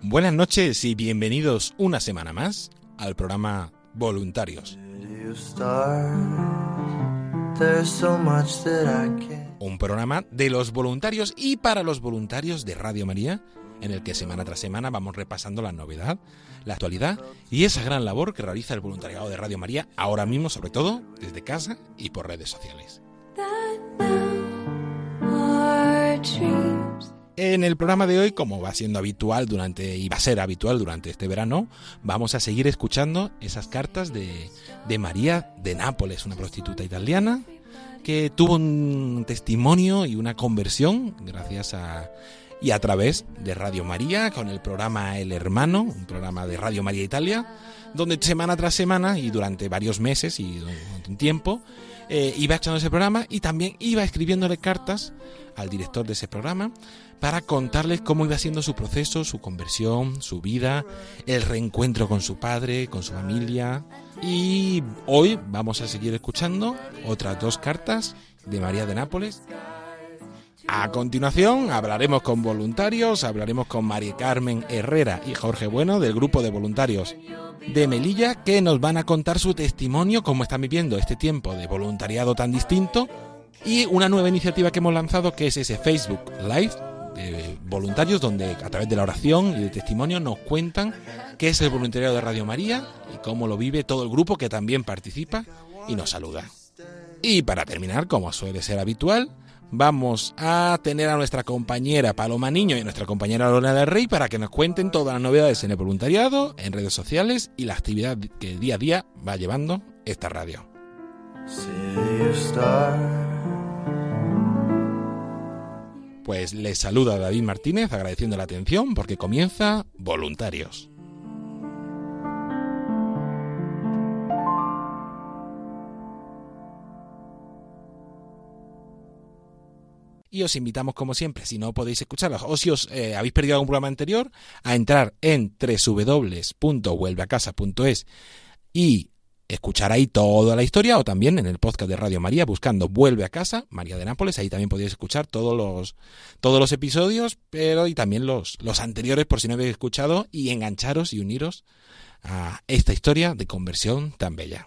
Buenas noches y bienvenidos una semana más al programa Voluntarios, City of stars? There's so much that I can't. un programa de los voluntarios y para los voluntarios de Radio María, en el que semana tras semana vamos repasando la novedad, la actualidad y esa gran labor que realiza el voluntariado de Radio María ahora mismo, sobre todo desde casa y por redes sociales. En el programa de hoy, como va siendo habitual durante y va a ser habitual durante este verano, vamos a seguir escuchando esas cartas de, de María de Nápoles, una prostituta italiana que tuvo un testimonio y una conversión gracias a y a través de Radio María con el programa El Hermano, un programa de Radio María Italia, donde semana tras semana y durante varios meses y durante un tiempo eh, iba echando ese programa y también iba escribiéndole cartas al director de ese programa para contarles cómo iba siendo su proceso, su conversión, su vida, el reencuentro con su padre, con su familia. Y hoy vamos a seguir escuchando otras dos cartas de María de Nápoles. A continuación hablaremos con voluntarios, hablaremos con María Carmen Herrera y Jorge Bueno del grupo de voluntarios de Melilla que nos van a contar su testimonio, cómo están viviendo este tiempo de voluntariado tan distinto y una nueva iniciativa que hemos lanzado que es ese Facebook Live de voluntarios donde a través de la oración y de testimonio nos cuentan qué es el voluntariado de Radio María y cómo lo vive todo el grupo que también participa y nos saluda. Y para terminar, como suele ser habitual, vamos a tener a nuestra compañera Paloma Niño y a nuestra compañera Lorena del Rey para que nos cuenten todas las novedades en el voluntariado, en redes sociales y la actividad que día a día va llevando esta radio. Pues les saluda David Martínez agradeciendo la atención porque comienza Voluntarios. Y os invitamos, como siempre, si no podéis escucharlas o si os eh, habéis perdido algún programa anterior, a entrar en www.vuelveacasa.es y escuchar ahí toda la historia o también en el podcast de Radio María buscando Vuelve a casa, María de Nápoles, ahí también podéis escuchar todos los, todos los episodios, pero y también los, los anteriores por si no habéis escuchado y engancharos y uniros a esta historia de conversión tan bella.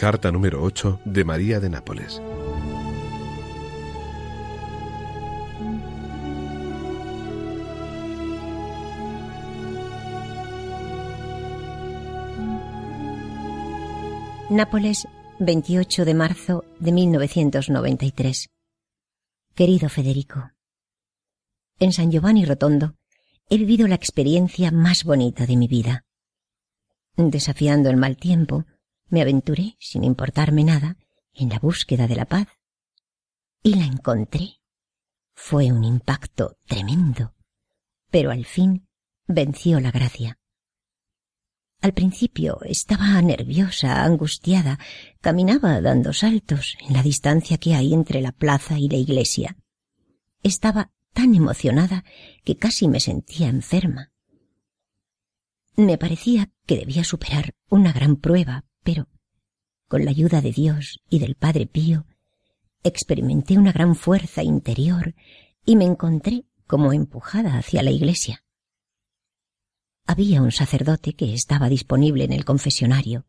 Carta número 8 de María de Nápoles. Nápoles, 28 de marzo de 1993. Querido Federico, en San Giovanni Rotondo he vivido la experiencia más bonita de mi vida. Desafiando el mal tiempo, me aventuré, sin importarme nada, en la búsqueda de la paz. Y la encontré. Fue un impacto tremendo, pero al fin venció la gracia. Al principio estaba nerviosa, angustiada, caminaba dando saltos en la distancia que hay entre la plaza y la iglesia. Estaba tan emocionada que casi me sentía enferma. Me parecía que debía superar una gran prueba, pero con la ayuda de Dios y del Padre Pío, experimenté una gran fuerza interior y me encontré como empujada hacia la iglesia. Había un sacerdote que estaba disponible en el confesionario,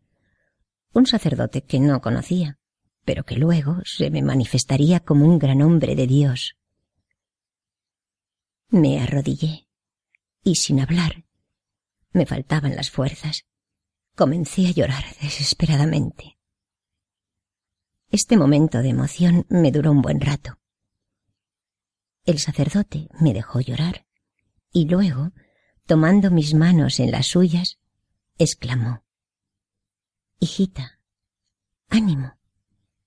un sacerdote que no conocía, pero que luego se me manifestaría como un gran hombre de Dios. Me arrodillé y sin hablar, me faltaban las fuerzas, comencé a llorar desesperadamente. Este momento de emoción me duró un buen rato. El sacerdote me dejó llorar y luego, tomando mis manos en las suyas, exclamó Hijita, ánimo.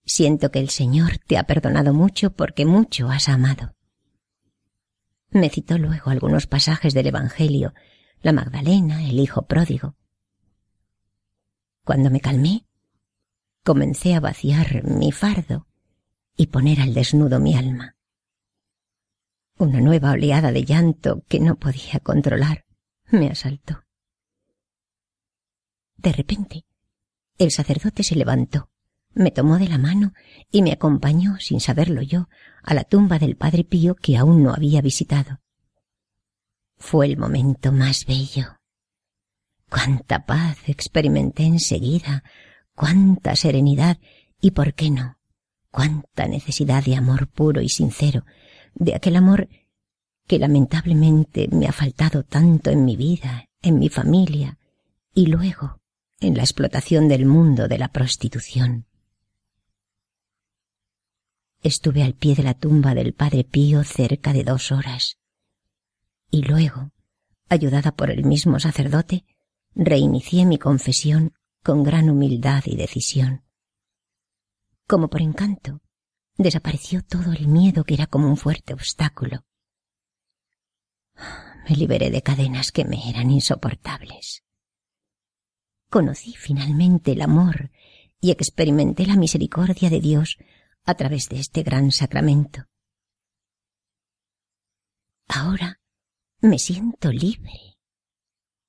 Siento que el Señor te ha perdonado mucho porque mucho has amado. Me citó luego algunos pasajes del Evangelio, la Magdalena, el Hijo pródigo. Cuando me calmé, comencé a vaciar mi fardo y poner al desnudo mi alma. Una nueva oleada de llanto que no podía controlar me asaltó. De repente, el sacerdote se levantó, me tomó de la mano y me acompañó, sin saberlo yo, a la tumba del Padre Pío que aún no había visitado. Fue el momento más bello. Cuánta paz experimenté enseguida cuánta serenidad y, ¿por qué no?, cuánta necesidad de amor puro y sincero, de aquel amor que lamentablemente me ha faltado tanto en mi vida, en mi familia y luego en la explotación del mundo de la prostitución. Estuve al pie de la tumba del Padre Pío cerca de dos horas y luego, ayudada por el mismo sacerdote, reinicié mi confesión con gran humildad y decisión. Como por encanto, desapareció todo el miedo que era como un fuerte obstáculo. Me liberé de cadenas que me eran insoportables. Conocí finalmente el amor y experimenté la misericordia de Dios a través de este gran sacramento. Ahora me siento libre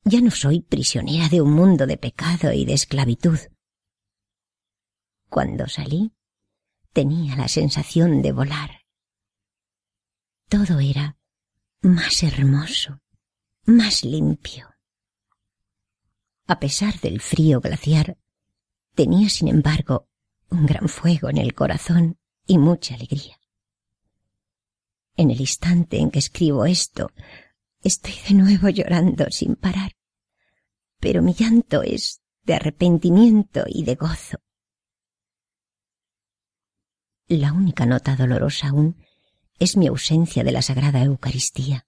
ya no soy prisionera de un mundo de pecado y de esclavitud. Cuando salí, tenía la sensación de volar. Todo era más hermoso, más limpio. A pesar del frío glaciar, tenía sin embargo un gran fuego en el corazón y mucha alegría. En el instante en que escribo esto, Estoy de nuevo llorando sin parar, pero mi llanto es de arrepentimiento y de gozo. La única nota dolorosa aún es mi ausencia de la Sagrada Eucaristía.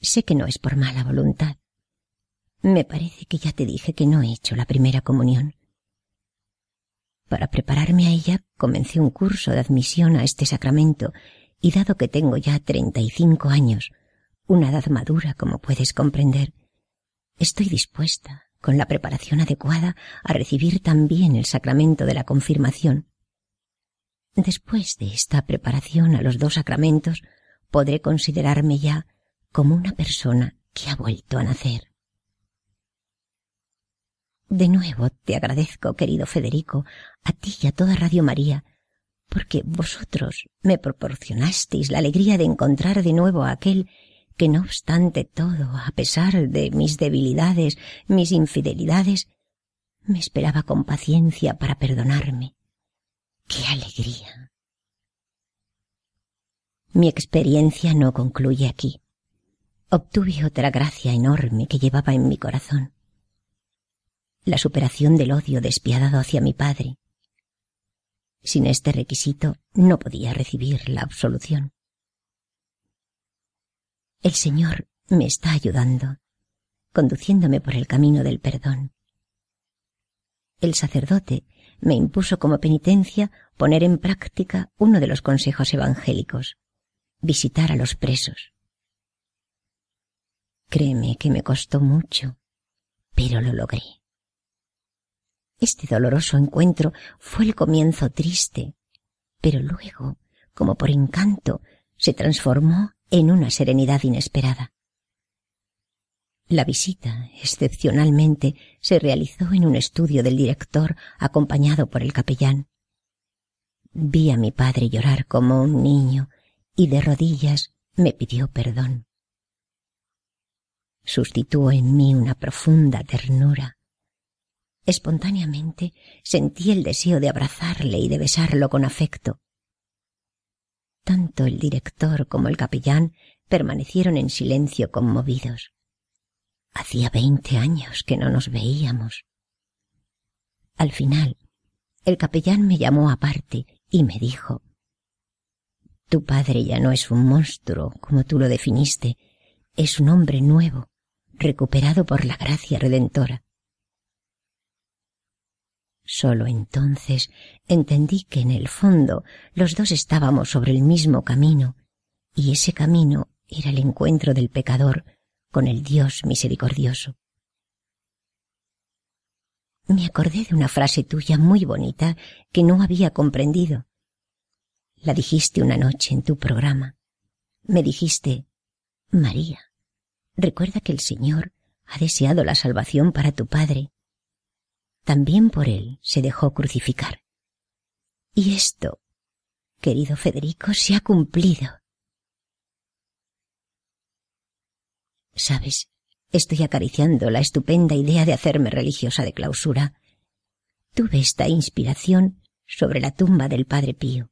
Sé que no es por mala voluntad. Me parece que ya te dije que no he hecho la primera comunión. Para prepararme a ella comencé un curso de admisión a este sacramento y dado que tengo ya treinta y cinco años, una edad madura, como puedes comprender. Estoy dispuesta, con la preparación adecuada, a recibir también el sacramento de la confirmación. Después de esta preparación a los dos sacramentos, podré considerarme ya como una persona que ha vuelto a nacer. De nuevo te agradezco, querido Federico, a ti y a toda Radio María, porque vosotros me proporcionasteis la alegría de encontrar de nuevo a aquel que no obstante todo, a pesar de mis debilidades, mis infidelidades, me esperaba con paciencia para perdonarme. ¡Qué alegría! Mi experiencia no concluye aquí. Obtuve otra gracia enorme que llevaba en mi corazón. La superación del odio despiadado hacia mi padre. Sin este requisito no podía recibir la absolución. El Señor me está ayudando, conduciéndome por el camino del perdón. El sacerdote me impuso como penitencia poner en práctica uno de los consejos evangélicos, visitar a los presos. Créeme que me costó mucho, pero lo logré. Este doloroso encuentro fue el comienzo triste, pero luego, como por encanto, se transformó en una serenidad inesperada. La visita, excepcionalmente, se realizó en un estudio del director acompañado por el capellán. vi a mi padre llorar como un niño y de rodillas me pidió perdón. Sustituó en mí una profunda ternura. Espontáneamente sentí el deseo de abrazarle y de besarlo con afecto. Tanto el director como el capellán permanecieron en silencio conmovidos. Hacía veinte años que no nos veíamos. Al final, el capellán me llamó aparte y me dijo Tu padre ya no es un monstruo, como tú lo definiste, es un hombre nuevo, recuperado por la gracia redentora. Solo entonces entendí que en el fondo los dos estábamos sobre el mismo camino, y ese camino era el encuentro del pecador con el Dios misericordioso. Me acordé de una frase tuya muy bonita que no había comprendido. La dijiste una noche en tu programa. Me dijiste, María, recuerda que el Señor ha deseado la salvación para tu Padre. También por él se dejó crucificar. Y esto, querido Federico, se ha cumplido. Sabes, estoy acariciando la estupenda idea de hacerme religiosa de clausura. Tuve esta inspiración sobre la tumba del Padre Pío.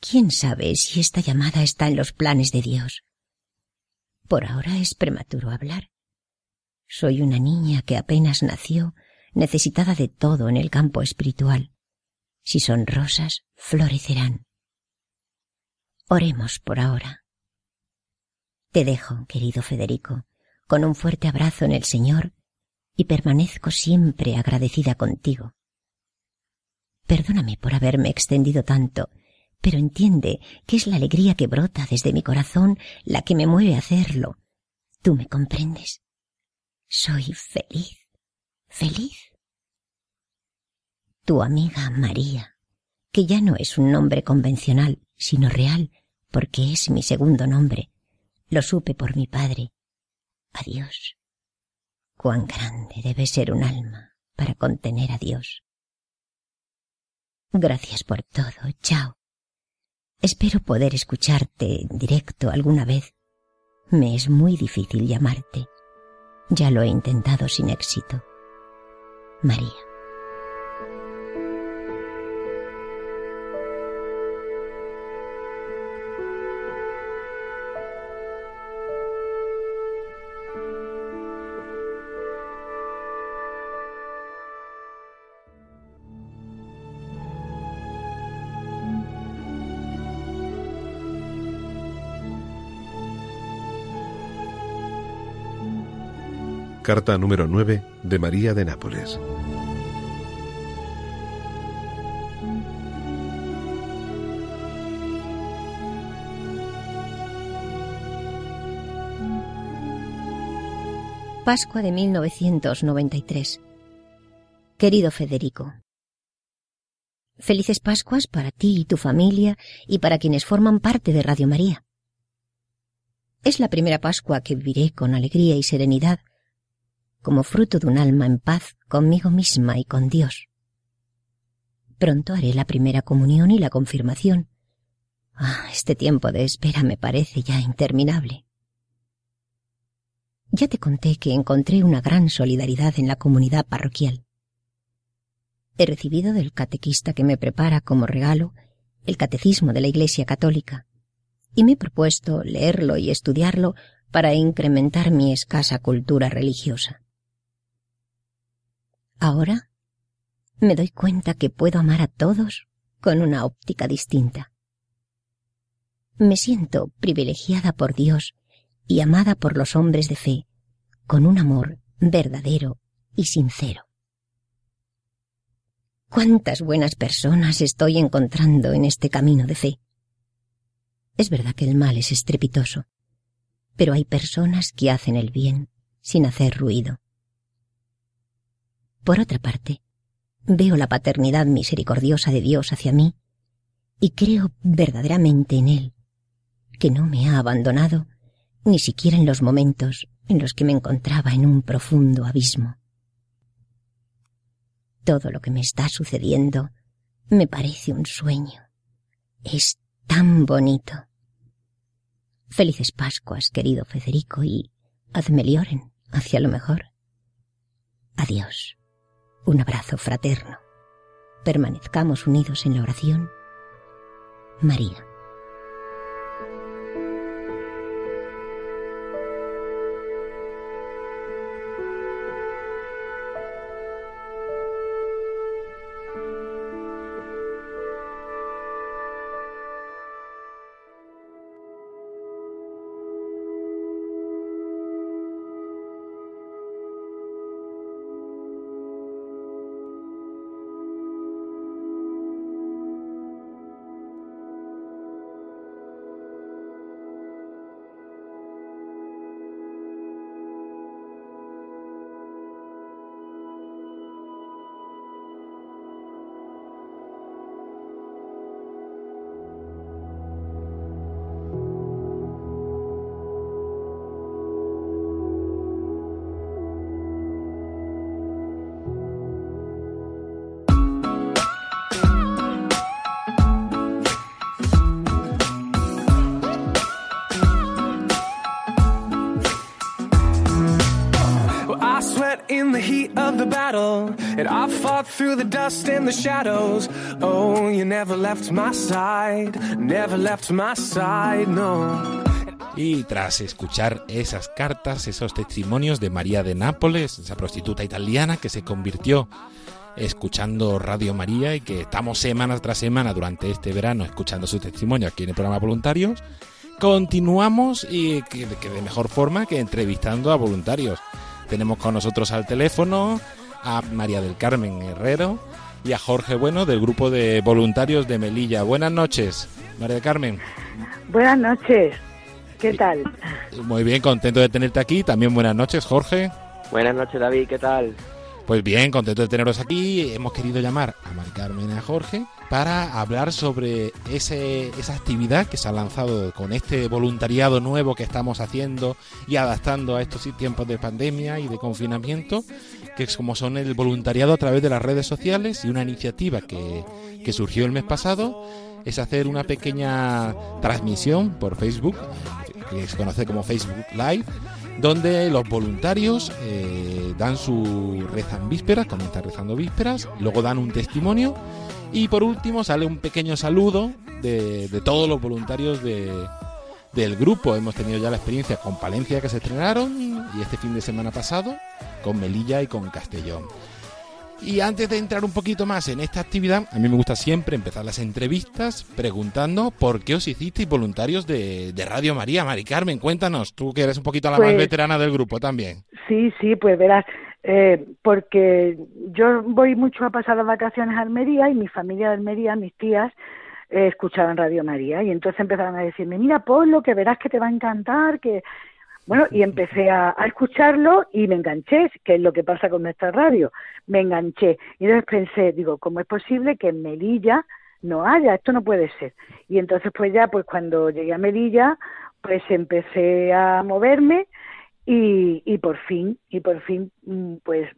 ¿Quién sabe si esta llamada está en los planes de Dios? Por ahora es prematuro hablar. Soy una niña que apenas nació, necesitada de todo en el campo espiritual. Si son rosas, florecerán. Oremos por ahora. Te dejo, querido Federico, con un fuerte abrazo en el Señor y permanezco siempre agradecida contigo. Perdóname por haberme extendido tanto, pero entiende que es la alegría que brota desde mi corazón la que me mueve a hacerlo. ¿Tú me comprendes? Soy feliz, feliz. Tu amiga María, que ya no es un nombre convencional, sino real, porque es mi segundo nombre, lo supe por mi padre. Adiós. Cuán grande debe ser un alma para contener a Dios. Gracias por todo. Chao. Espero poder escucharte en directo alguna vez. Me es muy difícil llamarte. Ya lo he intentado sin éxito. María. Carta número 9 de María de Nápoles. Pascua de 1993. Querido Federico, Felices Pascuas para ti y tu familia y para quienes forman parte de Radio María. Es la primera Pascua que viviré con alegría y serenidad como fruto de un alma en paz conmigo misma y con Dios. Pronto haré la primera comunión y la confirmación. Ah, este tiempo de espera me parece ya interminable. Ya te conté que encontré una gran solidaridad en la comunidad parroquial. He recibido del catequista que me prepara como regalo el catecismo de la Iglesia Católica y me he propuesto leerlo y estudiarlo para incrementar mi escasa cultura religiosa. Ahora me doy cuenta que puedo amar a todos con una óptica distinta. Me siento privilegiada por Dios y amada por los hombres de fe, con un amor verdadero y sincero. Cuántas buenas personas estoy encontrando en este camino de fe. Es verdad que el mal es estrepitoso, pero hay personas que hacen el bien sin hacer ruido. Por otra parte, veo la paternidad misericordiosa de Dios hacia mí y creo verdaderamente en Él, que no me ha abandonado ni siquiera en los momentos en los que me encontraba en un profundo abismo. Todo lo que me está sucediendo Me parece un sueño. Es tan bonito. Felices Pascuas, querido Federico, y hazme lloren hacia lo mejor. Adiós. Un abrazo fraterno. Permanezcamos unidos en la oración. María. I fought through the dust and the shadows. Oh, you never left my side, never left my side, no. Y tras escuchar esas cartas, esos testimonios de María de Nápoles, esa prostituta italiana que se convirtió escuchando Radio María y que estamos semana tras semana durante este verano escuchando su testimonio aquí en el programa Voluntarios, continuamos y que, de mejor forma que entrevistando a voluntarios. Tenemos con nosotros al teléfono a María del Carmen Herrero y a Jorge Bueno del grupo de voluntarios de Melilla. Buenas noches, María del Carmen. Buenas noches. ¿Qué tal? Muy bien, contento de tenerte aquí. También buenas noches, Jorge. Buenas noches, David, ¿qué tal? Pues bien, contento de teneros aquí. Hemos querido llamar a Mari Carmen y a Jorge para hablar sobre ese, esa actividad que se ha lanzado con este voluntariado nuevo que estamos haciendo y adaptando a estos tiempos de pandemia y de confinamiento, que es como son el voluntariado a través de las redes sociales y una iniciativa que, que surgió el mes pasado es hacer una pequeña transmisión por Facebook, que se conoce como Facebook Live, donde los voluntarios eh, dan su rezan vísperas, comienzan rezando vísperas, luego dan un testimonio y por último sale un pequeño saludo de, de todos los voluntarios de, del grupo. Hemos tenido ya la experiencia con Palencia que se estrenaron y este fin de semana pasado con Melilla y con Castellón. Y antes de entrar un poquito más en esta actividad, a mí me gusta siempre empezar las entrevistas preguntando por qué os hicisteis voluntarios de, de Radio María. Mari Carmen, cuéntanos, tú que eres un poquito la más Pues- veterana del grupo también. Sí, sí, pues verás, eh, porque yo voy mucho a pasar las vacaciones a Almería y mi familia de Almería, mis tías, escuchaban Radio María y entonces empezaron a decirme, mira, ponlo, que verás que te va a encantar, que... Bueno, y empecé a, a escucharlo y me enganché, que es lo que pasa con nuestra radio, me enganché. Y entonces pensé, digo, ¿cómo es posible que en Melilla no haya? Esto no puede ser. Y entonces pues ya, pues cuando llegué a Melilla, pues empecé a moverme y, y por fin, y por fin, mm, pues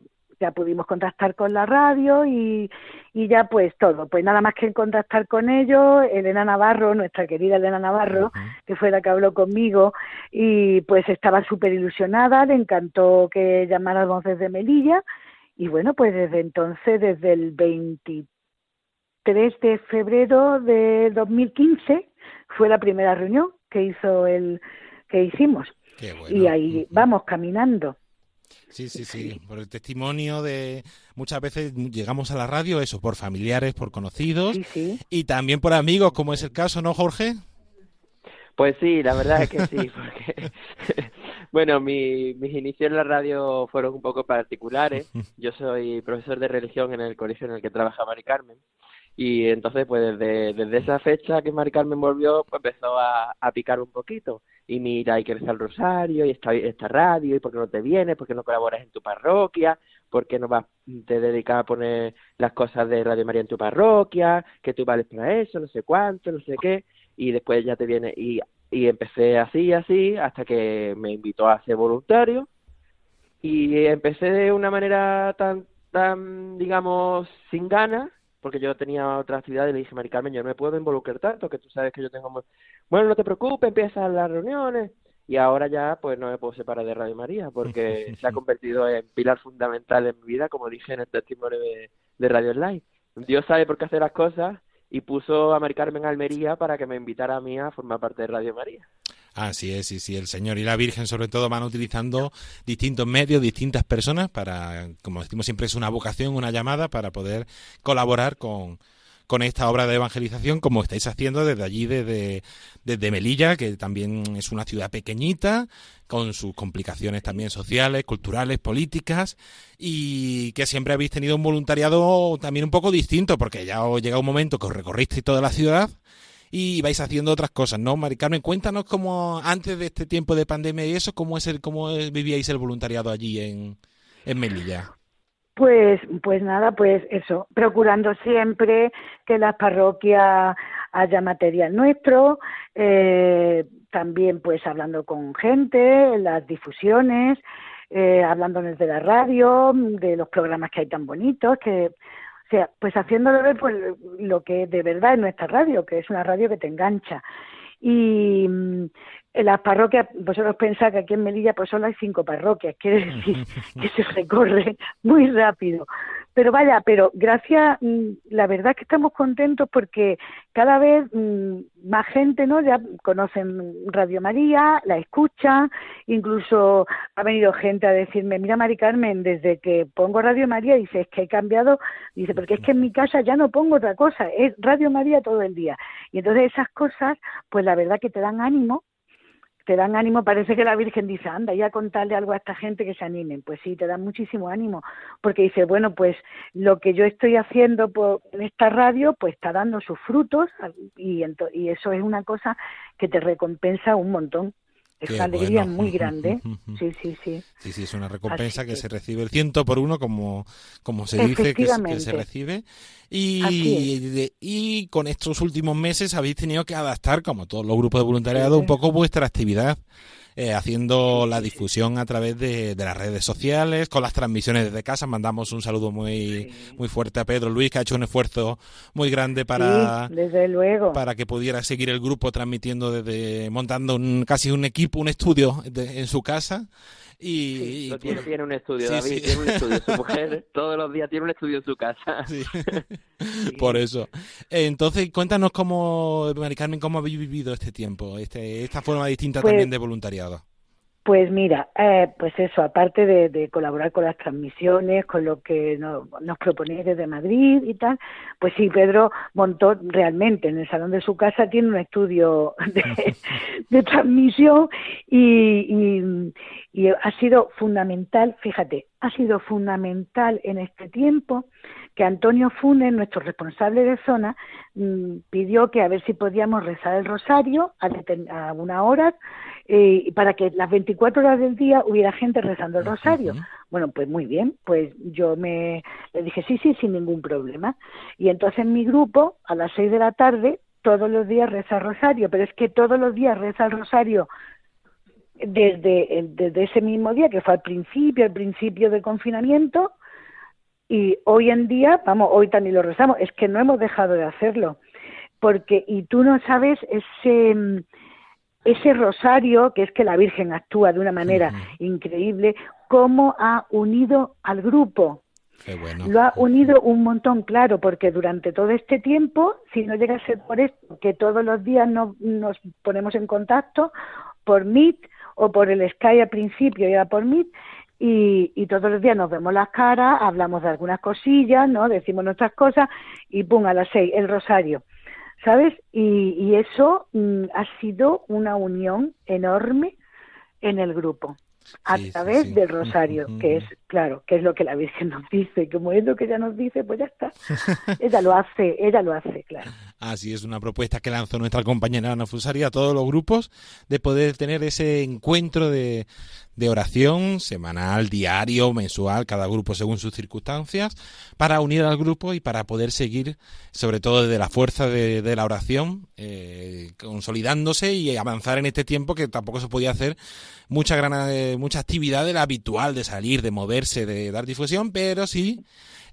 ya pudimos contactar con la radio y, y ya pues todo, pues nada más que contactar con ellos, Elena Navarro, nuestra querida Elena Navarro, que fue la que habló conmigo y pues estaba súper ilusionada, le encantó que llamáramos desde Melilla y bueno, pues desde entonces, desde el 23 de febrero de 2015 fue la primera reunión que hizo el que hicimos bueno. y ahí vamos caminando. Sí, sí, sí, por el testimonio de muchas veces llegamos a la radio, eso, por familiares, por conocidos Sí, sí. y también por amigos, como es el caso, ¿no, Jorge? Pues sí, la verdad es que sí, porque, bueno, mi, mis inicios en la radio fueron un poco particulares. Yo soy profesor de religión en el colegio en el que trabaja Mari Carmen. Y entonces, pues desde, desde esa fecha que Mari Carmen volvió, pues empezó a, a picar un poquito. Y mira, hay que rezar el rosario, y esta, esta radio, y por qué no te vienes, por qué no colaboras en tu parroquia, por qué no vas, te dedicas a poner las cosas de Radio María en tu parroquia, que tú vales para eso, no sé cuánto, no sé qué y después ya te viene y, y empecé así así hasta que me invitó a ser voluntario y empecé de una manera tan tan digamos sin ganas porque yo tenía otra actividad y le dije, Mari Carmen, yo no me puedo involucrar tanto, que tú sabes que yo tengo... Bueno, no te preocupes, empiezan las reuniones. Y ahora ya, pues no me puedo separar de Radio María, porque se ha convertido en pilar fundamental en mi vida, como dije en el testimonio de, de Radio Online. Dios sabe por qué hacer las cosas y puso a Mari Carmen Almería para que me invitara a mí a formar parte de Radio María. Así es, sí, sí, el Señor y la Virgen sobre todo van utilizando distintos medios, distintas personas para, como decimos siempre, es una vocación, una llamada para poder colaborar con, con esta obra de evangelización como estáis haciendo desde allí, desde, desde Melilla, que también es una ciudad pequeñita, con sus complicaciones también sociales, culturales, políticas, y que siempre habéis tenido un voluntariado también un poco distinto, porque ya os llega un momento que os recorristeis toda la ciudad y vais haciendo otras cosas, ¿no? Mari Carmen, cuéntanos cómo antes de este tiempo de pandemia y eso, cómo es el, cómo vivíais el voluntariado allí en, en Melilla. Pues, pues nada, pues eso, procurando siempre que las parroquias haya material nuestro, eh, también pues hablando con gente, las difusiones, eh, desde la radio, de los programas que hay tan bonitos, que sea, pues haciéndolo ver pues, lo que de verdad es nuestra radio, que es una radio que te engancha. Y mm, en las parroquias, vosotros pensáis que aquí en Melilla pues solo hay cinco parroquias, quiere decir que se recorre muy rápido. Pero vaya, pero gracias, mm, la verdad es que estamos contentos porque cada vez mm, más gente, ¿no? Ya conocen Radio María, la escuchan, incluso ha venido gente a decirme, mira Mari Carmen, desde que pongo Radio María, dice, es que he cambiado, dice, porque es que en mi casa ya no pongo otra cosa, es Radio María todo el día. Y entonces esas cosas, pues la verdad que te dan ánimo te dan ánimo, parece que la Virgen dice, anda, ya contarle algo a esta gente que se animen. Pues sí, te dan muchísimo ánimo, porque dice, bueno, pues lo que yo estoy haciendo por, esta radio, pues está dando sus frutos y eso es una cosa que te recompensa un montón es una alegría muy grande. Sí, sí, sí. Sí, sí, es una recompensa que, se recibe el ciento por uno, como, como se dice que, se recibe. Y, y con estos últimos meses habéis tenido que adaptar, como todos los grupos de voluntariado, un poco vuestra actividad. Eh, haciendo la difusión a través de, las redes sociales, con las transmisiones desde casa. Mandamos un saludo muy, muy fuerte a Pedro Luis, que ha hecho un esfuerzo muy grande para, desde luego. para que pudiera seguir el grupo transmitiendo desde, montando un, casi un equipo, un estudio en su casa. Y, tiene, un estudio, David, tiene un estudio. Su mujer todos los días tiene un estudio en su casa. Por eso. Entonces, cuéntanos cómo, Mari Carmen, cómo habéis vivido este tiempo, este, esta forma distinta pues también de voluntariado. Pues mira, eh, pues eso, aparte de, colaborar con las transmisiones, con lo que nos, nos proponéis desde Madrid y tal, pues sí, Pedro montó realmente en el salón de su casa, tiene un estudio de, transmisión y, y, ha sido fundamental, fíjate, ha sido fundamental en este tiempo que Antonio Funes, nuestro responsable de zona, mm, pidió que a ver si podíamos rezar el rosario a, una hora eh, para que las 24 horas del día hubiera gente rezando el rosario. Bueno, pues muy bien, pues yo me le dije sí, sí, sin ningún problema. Y entonces en mi grupo, a las 6 de la tarde, todos los días reza el rosario, pero es que todos los días reza el rosario desde, desde ese mismo día, que fue al principio, al principio del confinamiento, y hoy en día, vamos, hoy también lo rezamos, es que no hemos dejado de hacerlo, porque, y tú no sabes ese ese rosario, que es que la Virgen actúa de una manera increíble, cómo ha unido al grupo. Lo ha unido un montón, claro, porque durante todo este tiempo, si no llega a ser por esto, que todos los días no, nos ponemos en contacto por Meet o por el Sky al principio y ahora por Meet, y, y, todos los días nos vemos las caras, hablamos de algunas cosillas, ¿no? Decimos nuestras cosas y pum, a las seis, el rosario. ¿sabes? Y, eso mm, ha sido una unión enorme en el grupo a través del rosario, que es, claro, que es lo que la Virgen nos dice, como es lo que ella nos dice, pues ya está. ella lo hace, ella lo hace, claro. Así es una propuesta que lanzó nuestra compañera Ana Fusari a todos los grupos de poder tener ese encuentro de, de oración semanal, diario, mensual, cada grupo según sus circunstancias, para unir al grupo y para poder seguir, sobre todo desde la fuerza de, de la oración, eh, consolidándose y avanzar en este tiempo que tampoco se podía hacer mucha gran, eh, mucha actividad de la habitual de salir, de de dar difusión, pero sí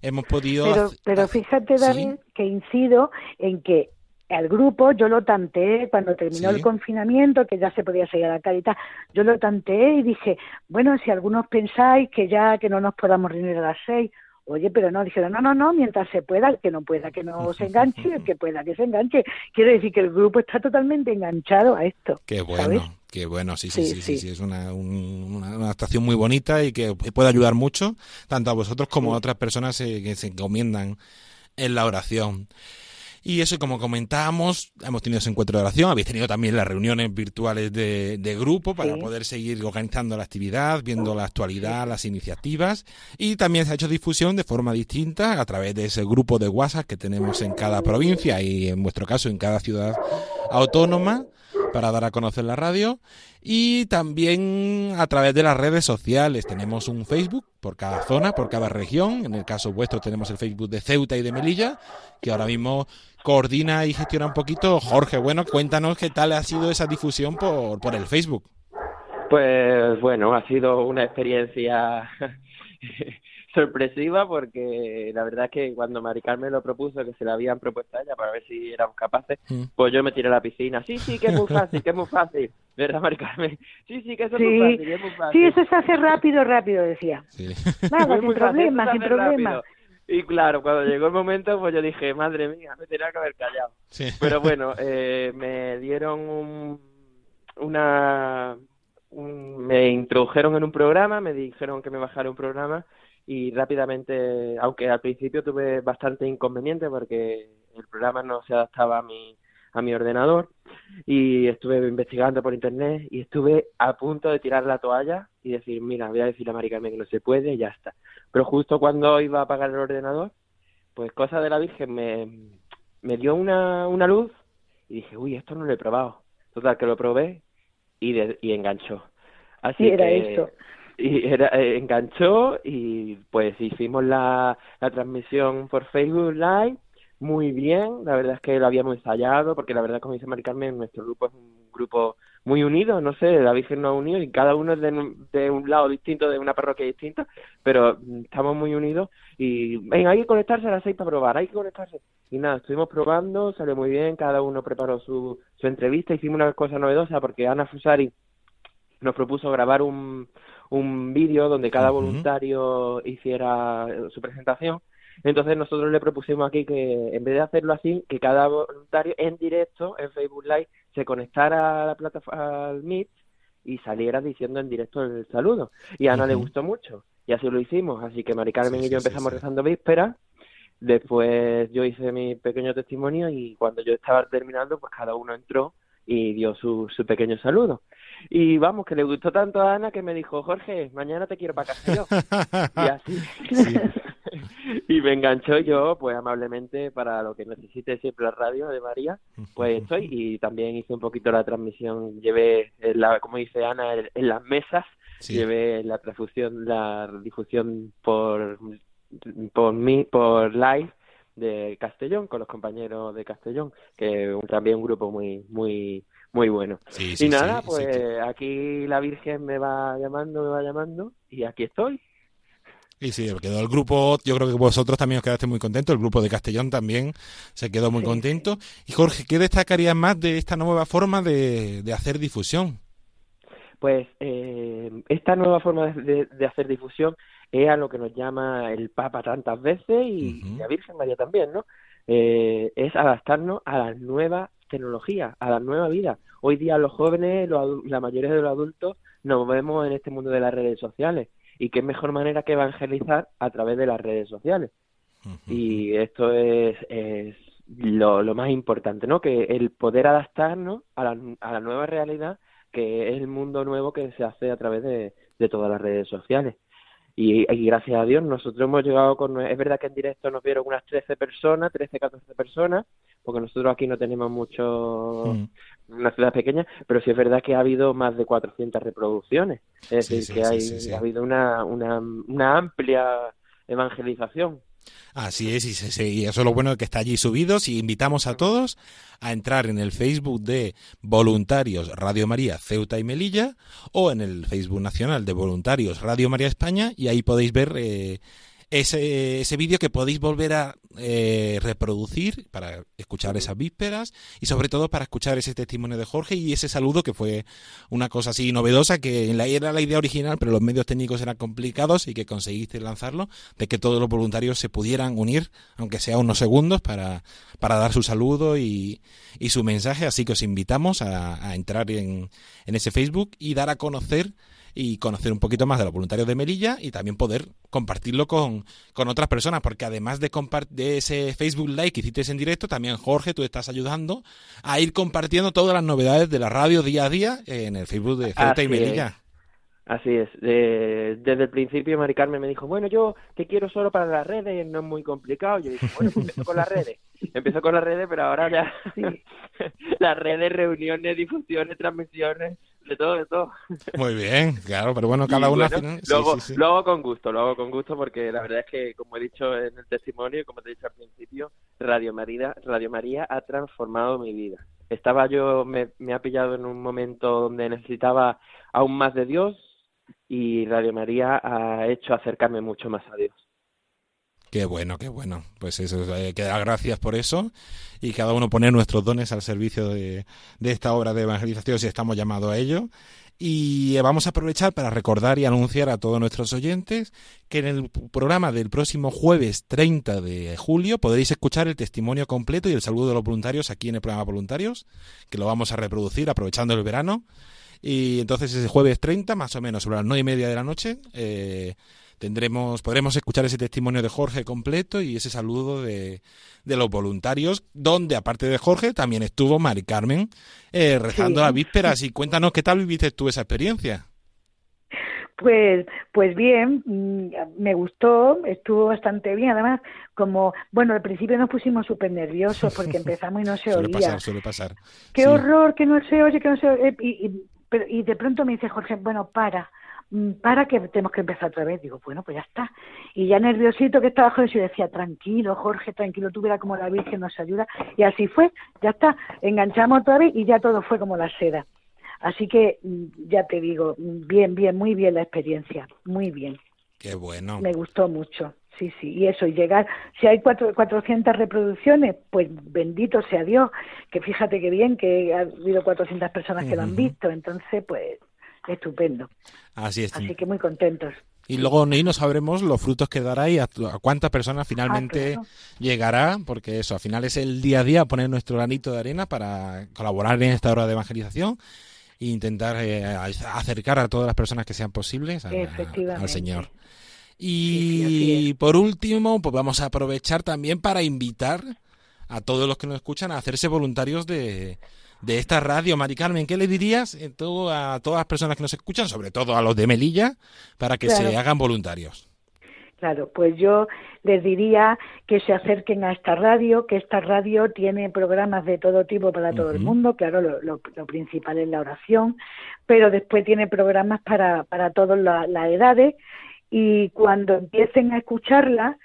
hemos podido. Pero, fíjate, ¿Sí? David, que incido en que al grupo yo lo tanteé cuando terminó Sí. el confinamiento, que ya se podía salir a la tal, yo lo tanteé y dije, bueno, si algunos pensáis que ya que no nos podamos reunir a las seis, oye, pero no, dijeron, no, no, no, mientras se pueda, el que no pueda que no se enganche, el que pueda que se enganche. Quiero decir que el grupo está totalmente enganchado a esto. Qué ¿sabes? Qué bueno, sí, sí, sí, Sí, sí, sí. sí, es una, un- una, una actuación muy bonita y que puede ayudar mucho, tanto a vosotros como a otras personas eh, que se encomiendan en la oración. Y eso, como comentábamos, hemos tenido ese encuentro de oración, habéis tenido también las reuniones virtuales de, de grupo para Sí. poder seguir organizando la actividad, viendo la actualidad, las iniciativas, y también se ha hecho difusión de forma distinta a través de ese grupo de WhatsApp que tenemos en cada provincia y en vuestro caso en cada ciudad autónoma para dar a conocer la radio y también a través de las redes sociales. Tenemos un Facebook por cada zona, por cada región. En el caso vuestro tenemos el Facebook de Ceuta y de Melilla, que ahora mismo coordina y gestiona un poquito. Jorge, bueno, cuéntanos qué tal ha sido esa difusión por, por el Facebook. Pues bueno, ha sido una experiencia sorpresiva porque la verdad es que cuando Mari Carmen lo propuso, que se la habían propuesto a ella para ver si éramos capaces, Mm. pues yo me tiré a la piscina. Sí, sí, que es muy fácil, que es muy fácil. ¿Verdad, Mari Carmen? Sí, sí, que eso es muy fácil, que es muy fácil. sí, eso se hace rápido, rápido, decía. Sí. Nada, sin fácil, problema, sin problema. rápido. Y claro, cuando llegó el momento, pues yo dije, madre mía, me tenía que haber callado. Sí. Pero bueno, eh, me dieron un, una... un- me introdujeron en un programa, me dijeron que me bajara un programa y rápidamente, aunque al principio tuve bastante inconveniente porque el programa no se adaptaba a mi, a mi ordenador y estuve investigando por internet y estuve a punto de tirar la toalla y decir, mira, voy a decirle a Mari Carmen que no se puede y ya está. Pero justo cuando iba a apagar el ordenador, pues cosa de la Virgen me, me dio una, una luz y dije, uy, esto no lo he probado. Total, que lo probé y, de- y enganchó. Así Sí, era que esto. Y era, eh, enganchó y pues hicimos la, la transmisión por Facebook Live muy bien, la verdad es que lo habíamos ensayado porque la verdad como dice Mari Carmen, nuestro grupo es un grupo muy unido, no sé, la Virgen nos ha unido y cada uno es de, un- lado distinto, de una parroquia distinta, pero mm, estamos muy unidos y hay que conectarse a las seis para probar, hay que conectarse. Y nada, estuvimos probando, salió muy bien, cada uno preparó su, su entrevista, hicimos una cosa novedosa porque Ana Fusari nos propuso grabar un, un vídeo donde cada voluntario hiciera su presentación. Entonces nosotros le propusimos aquí que en vez de hacerlo así, que cada voluntario en directo en Facebook Live se conectara a la plataforma al Meet y saliera diciendo en directo el saludo. Y a Ana le gustó mucho y así lo hicimos. Así que Mari Carmen Sí, y yo sí, empezamos sí. rezando vísperas. Después yo hice mi pequeño testimonio y cuando yo estaba terminando, pues cada uno entró y dio su, su pequeño saludo. Y vamos, que le gustó tanto a Ana que me dijo, Jorge, mañana te quiero para casa yo. Y así. y me enganchó yo, pues amablemente, para lo que necesite siempre la radio de María, pues estoy. Y también hice un poquito la transmisión, llevé, en la, como dice Ana, en, las mesas, Sí. llevé la transfusión, la difusión por, por mí, por live de Castellón, con los compañeros de Castellón, que también un grupo muy, muy, muy bueno. Sí, sí, y nada, sí, pues aquí la Virgen me va llamando, me va llamando, y aquí estoy. Y sí, quedó el grupo, yo creo que vosotros también os quedaste muy contentos, el grupo de Castellón también se quedó muy contento. Y Jorge, ¿qué destacarías más de esta nueva forma de, de hacer difusión? Pues eh, esta nueva forma de, de- hacer difusión es a lo que nos llama el Papa tantas veces y la Virgen María también, ¿no? Eh, es adaptarnos a las nuevas tecnologías, a la nueva vida. Hoy día los jóvenes, los la mayoría de los adultos, nos vemos en este mundo de las redes sociales. Y qué mejor manera que evangelizar a través de las redes sociales. Y esto es, es lo, lo más importante, ¿no? Que el poder adaptarnos a la, a la nueva realidad que es el mundo nuevo que se hace a través de, de todas las redes sociales. Y, gracias a Dios nosotros hemos llegado con... Es verdad que en directo nos vieron unas 13 personas, 13, 14 personas, porque nosotros aquí no tenemos mucho... Mm. Una ciudad pequeña, pero sí es verdad que ha habido más de 400 reproducciones. Es decir, que hay, ha habido una, una, una amplia evangelización. Así es, y, eso es lo bueno que está allí subidos y invitamos a todos a entrar en el Facebook de Voluntarios Radio María Ceuta y Melilla o en el Facebook nacional de Voluntarios Radio María España y ahí podéis ver eh, ese, ese vídeo que podéis volver a eh, reproducir para escuchar esas vísperas y sobre todo para escuchar ese testimonio de Jorge y ese saludo que fue una cosa así novedosa que era la idea original pero los medios técnicos eran complicados y que conseguiste lanzarlo de que todos los voluntarios se pudieran unir aunque sea unos segundos para, para dar su saludo y, y su mensaje. Así que os invitamos a, a entrar en, en ese Facebook y dar a conocer y conocer un poquito más de los voluntarios de Melilla y también poder compartirlo con, con otras personas, porque además de, de ese Facebook Live que hiciste en directo, también Jorge, tú estás ayudando a ir compartiendo todas las novedades de la radio día a día en el Facebook de Ceuta y Melilla. Así es. desde el principio Mari Carmen me dijo, bueno, yo te quiero solo para las redes, no es muy complicado. Yo dije, bueno, pues empiezo con las redes. Empiezo con las redes, pero ahora ya las redes, reuniones, difusiones, transmisiones, de todo, de todo. Muy bien, claro, pero bueno, cada uno... lo, hago, con gusto, lo hago con gusto porque la verdad es que, como he dicho en el testimonio, como te he dicho al principio, Radio María, Radio María ha transformado mi vida. Estaba yo, me, me ha pillado en un momento donde necesitaba aún más de Dios y Radio María ha hecho acercarme mucho más a Dios. Qué bueno, qué bueno. Pues eso, eh, que dar gracias por eso y cada uno poner nuestros dones al servicio de, esta obra de evangelización si estamos llamados a ello. Y vamos a aprovechar para recordar y anunciar a todos nuestros oyentes que en el programa del próximo jueves 30 de julio podréis escuchar el testimonio completo y el saludo de los voluntarios aquí en el programa Voluntarios, que lo vamos a reproducir aprovechando el verano. Y entonces ese jueves 30, más o menos sobre las nueve y media de la noche, eh, tendremos, podremos escuchar ese testimonio de Jorge completo y ese saludo de, de los voluntarios, donde aparte de Jorge también estuvo Mari Carmen eh, rezando las vísperas. Y cuéntanos qué tal viviste tú esa experiencia. Pues, pues bien, mm, me gustó, estuvo bastante bien. Además, como, bueno, al principio nos pusimos súper nerviosos porque empezamos y no se suele oía. Pasar, suele pasar. Qué horror, que no se oye, que no se oye. Y, y, pero, y de pronto me dice Jorge, bueno, para, para que tenemos que empezar otra vez. Digo, bueno, pues ya está. Y ya nerviosito que estaba Jorge, y decía, tranquilo, Jorge, tranquilo, tú verás como la Virgen nos ayuda. Y así fue, ya está. Enganchamos otra vez y ya todo fue como la seda. Así que, mm, ya te digo, mm, bien, bien, muy bien la experiencia, muy bien. Qué bueno. Me gustó mucho, sí, sí. Y eso, y llegar, si hay cuatro, 400 reproducciones, pues bendito sea Dios, que fíjate qué bien que ha habido 400 personas que lo han visto, entonces, pues estupendo. Así es. Así que muy contentos. Y luego ni no sabremos los frutos que dará y a, cuántas personas finalmente ah, llegará, porque eso, al final es el día a día poner nuestro granito de arena para colaborar en esta hora de evangelización e intentar eh, acercar a todas las personas que sean posibles al Señor. Y por último, pues vamos a aprovechar también para invitar a todos los que nos escuchan a hacerse voluntarios de, de esta radio, Mari Carmen, ¿qué le dirías a todas las personas que nos escuchan, sobre todo a los de Melilla, para que se hagan voluntarios? Claro, pues yo les diría que se acerquen a esta radio, que esta radio tiene programas de todo tipo para todo el mundo, claro, lo, lo, principal es la oración, pero después tiene programas para, para todas las edades y cuando empiecen a escucharla,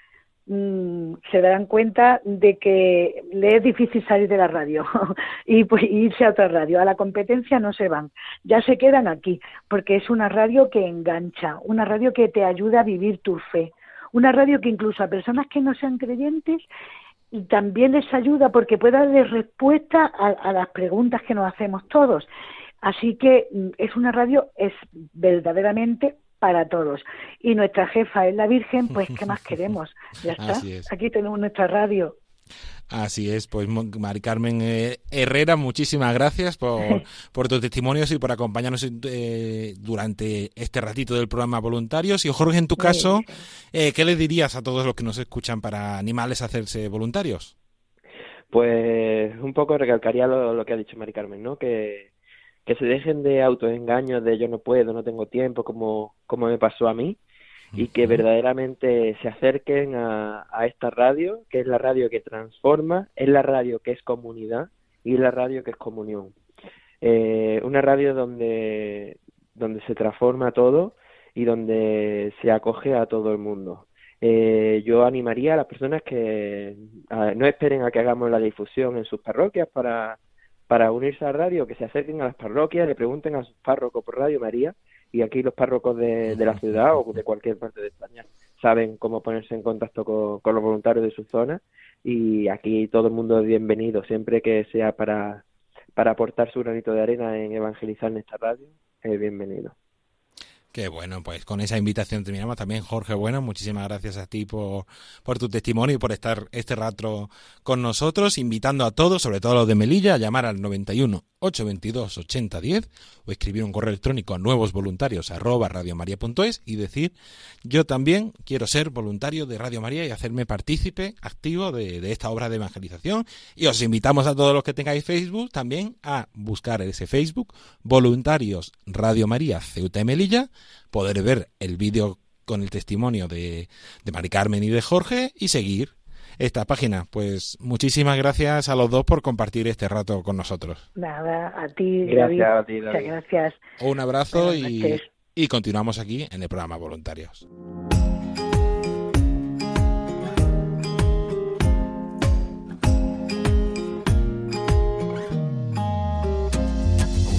Mm, se darán cuenta de que le es difícil salir de la radio y pues, irse a otra radio. A la competencia no se van, ya se quedan aquí, porque es una radio que engancha, una radio que te ayuda a vivir tu fe, una radio que incluso a personas que no sean creyentes y también les ayuda porque puede darles respuesta a, a las preguntas que nos hacemos todos. Así que mm, es una radio, es verdaderamente para todos. Y nuestra jefa es la Virgen, pues ¿qué más queremos? Ya está. Aquí tenemos nuestra radio. Así es, pues Mari Carmen eh, Herrera, muchísimas gracias por, por tus testimonios y por acompañarnos eh, durante este ratito del programa Voluntarios. Y Jorge, en tu caso, eh, ¿qué le dirías a todos los que nos escuchan para animarles a hacerse voluntarios? Pues un poco recalcaría lo, lo que ha dicho Mari Carmen, ¿no? Que, que se dejen de autoengaños de yo no puedo, no tengo tiempo, como, como me pasó a mí, y que verdaderamente se acerquen a, a esta radio, que es la radio que transforma, es la radio que es comunidad y es la radio que es comunión. Eh, una radio donde, donde se transforma todo y donde se acoge a todo el mundo. Eh, yo animaría a las personas que no esperen a que hagamos la difusión en sus parroquias para, para unirse a la radio, que se acerquen a las parroquias, le pregunten a sus párrocos por Radio María y aquí los párrocos de, de la ciudad o de cualquier parte de España saben cómo ponerse en contacto con, con los voluntarios de su zona y aquí todo el mundo es bienvenido, siempre que sea para, para aportar su granito de arena en evangelizar en esta radio, es bienvenido. Qué bueno, pues con esa invitación terminamos. También, Jorge Bueno, muchísimas gracias a ti por, por tu testimonio y por estar este rato con nosotros, invitando a todos, sobre todo a los de Melilla, a llamar al 91 822 8010 o escribir un correo electrónico a nuevos y decir yo también quiero ser voluntario de Radio María y hacerme partícipe activo de, de esta obra de evangelización y os invitamos a todos los que tengáis Facebook también a buscar ese Facebook Voluntarios Radio María Ceuta y Melilla poder ver el vídeo con el testimonio de, de Mari Carmen y de Jorge y seguir esta página. Pues muchísimas gracias a los dos por compartir este rato con nosotros. Nada, a ti, Gracias David. a ti, David. Muchas gracias. Un abrazo y, y continuamos aquí en el programa Voluntarios.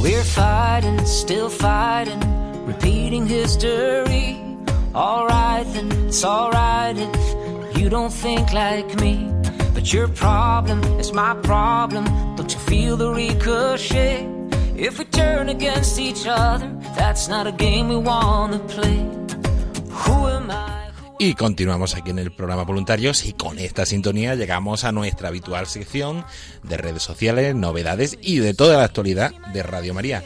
We're fighting, still fighting, repeating history. Alright then, it's alright if you don't think like me. But your problem is my problem. Don't you feel the ricochet? If we turn against each other, that's not a game we wanna play. Who am I? Y continuamos aquí en el programa Voluntarios y con esta sintonía llegamos a nuestra habitual sección de redes sociales, novedades y de toda la actualidad de Radio María.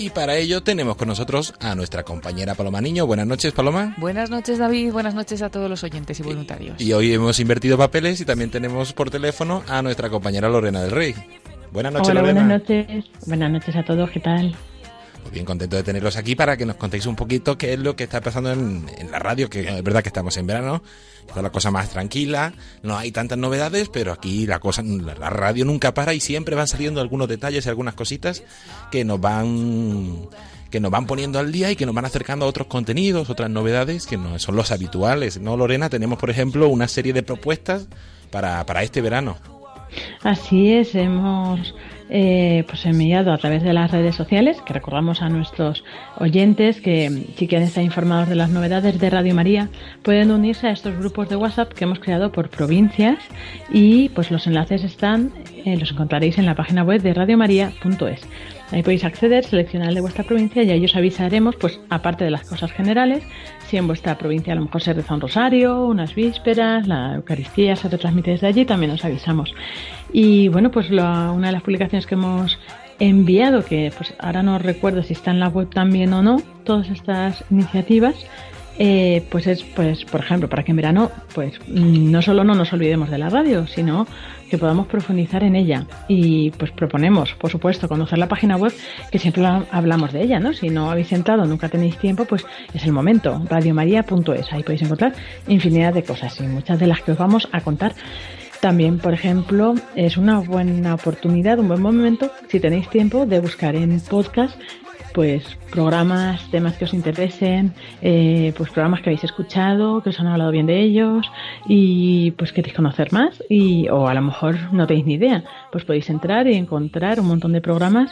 Y para ello tenemos con nosotros a nuestra compañera Paloma Niño. Buenas noches, Paloma. Buenas noches, David. Buenas noches a todos los oyentes y voluntarios. Y hoy hemos invertido papeles y también tenemos por teléfono a nuestra compañera Lorena del Rey. Buenas noches, Hola, Lorena. buenas noches. Buenas noches a todos, ¿qué tal? Pues bien contento de tenerlos aquí para que nos contéis un poquito qué es lo que está pasando en, la radio, que es verdad que estamos en verano, está la cosa más tranquila, no hay tantas novedades, pero aquí la cosa, la, la radio nunca para y siempre van saliendo algunos detalles y algunas cositas que nos van que nos van poniendo al día y que nos van acercando a otros contenidos, otras novedades que no son los habituales. ¿No, Lorena? Tenemos, por ejemplo, una serie de propuestas para, para este verano. Así es, hemos eh, pues enviado a través de las redes sociales, que recordamos a nuestros oyentes que si quieren estar informados de las novedades de Radio María, pueden unirse a estos grupos de WhatsApp que hemos creado por provincias y pues los enlaces están, eh, los encontraréis en la página web de radiomaria.es. Ahí podéis acceder, seleccionar el de vuestra provincia y ahí os avisaremos, pues aparte de las cosas generales, si en vuestra provincia a lo mejor se reza un rosario, unas vísperas, la Eucaristía se retransmite desde allí, también os avisamos. Y bueno, pues una de las publicaciones que hemos enviado, que pues ahora no recuerdo si está en la web también o no, todas estas iniciativas, eh, pues es, pues, por ejemplo, para que en verano, pues mm, no solo no nos olvidemos de la radio, sino que podamos profundizar en ella. Y pues proponemos, por supuesto, conocer la página web, que siempre la- hablamos de ella, ¿no? Si no habéis entrado, nunca tenéis tiempo, pues es el momento, radiomaria.es. Ahí podéis encontrar infinidad de cosas y muchas de las que os vamos a contar. También, por ejemplo, es una buena oportunidad, un buen momento, si tenéis tiempo, de buscar en podcast pues programas, temas que os interesen, eh, pues programas que habéis escuchado, que os han hablado bien de ellos y pues queréis conocer más y o a lo mejor no tenéis ni idea, pues podéis entrar y encontrar un montón de programas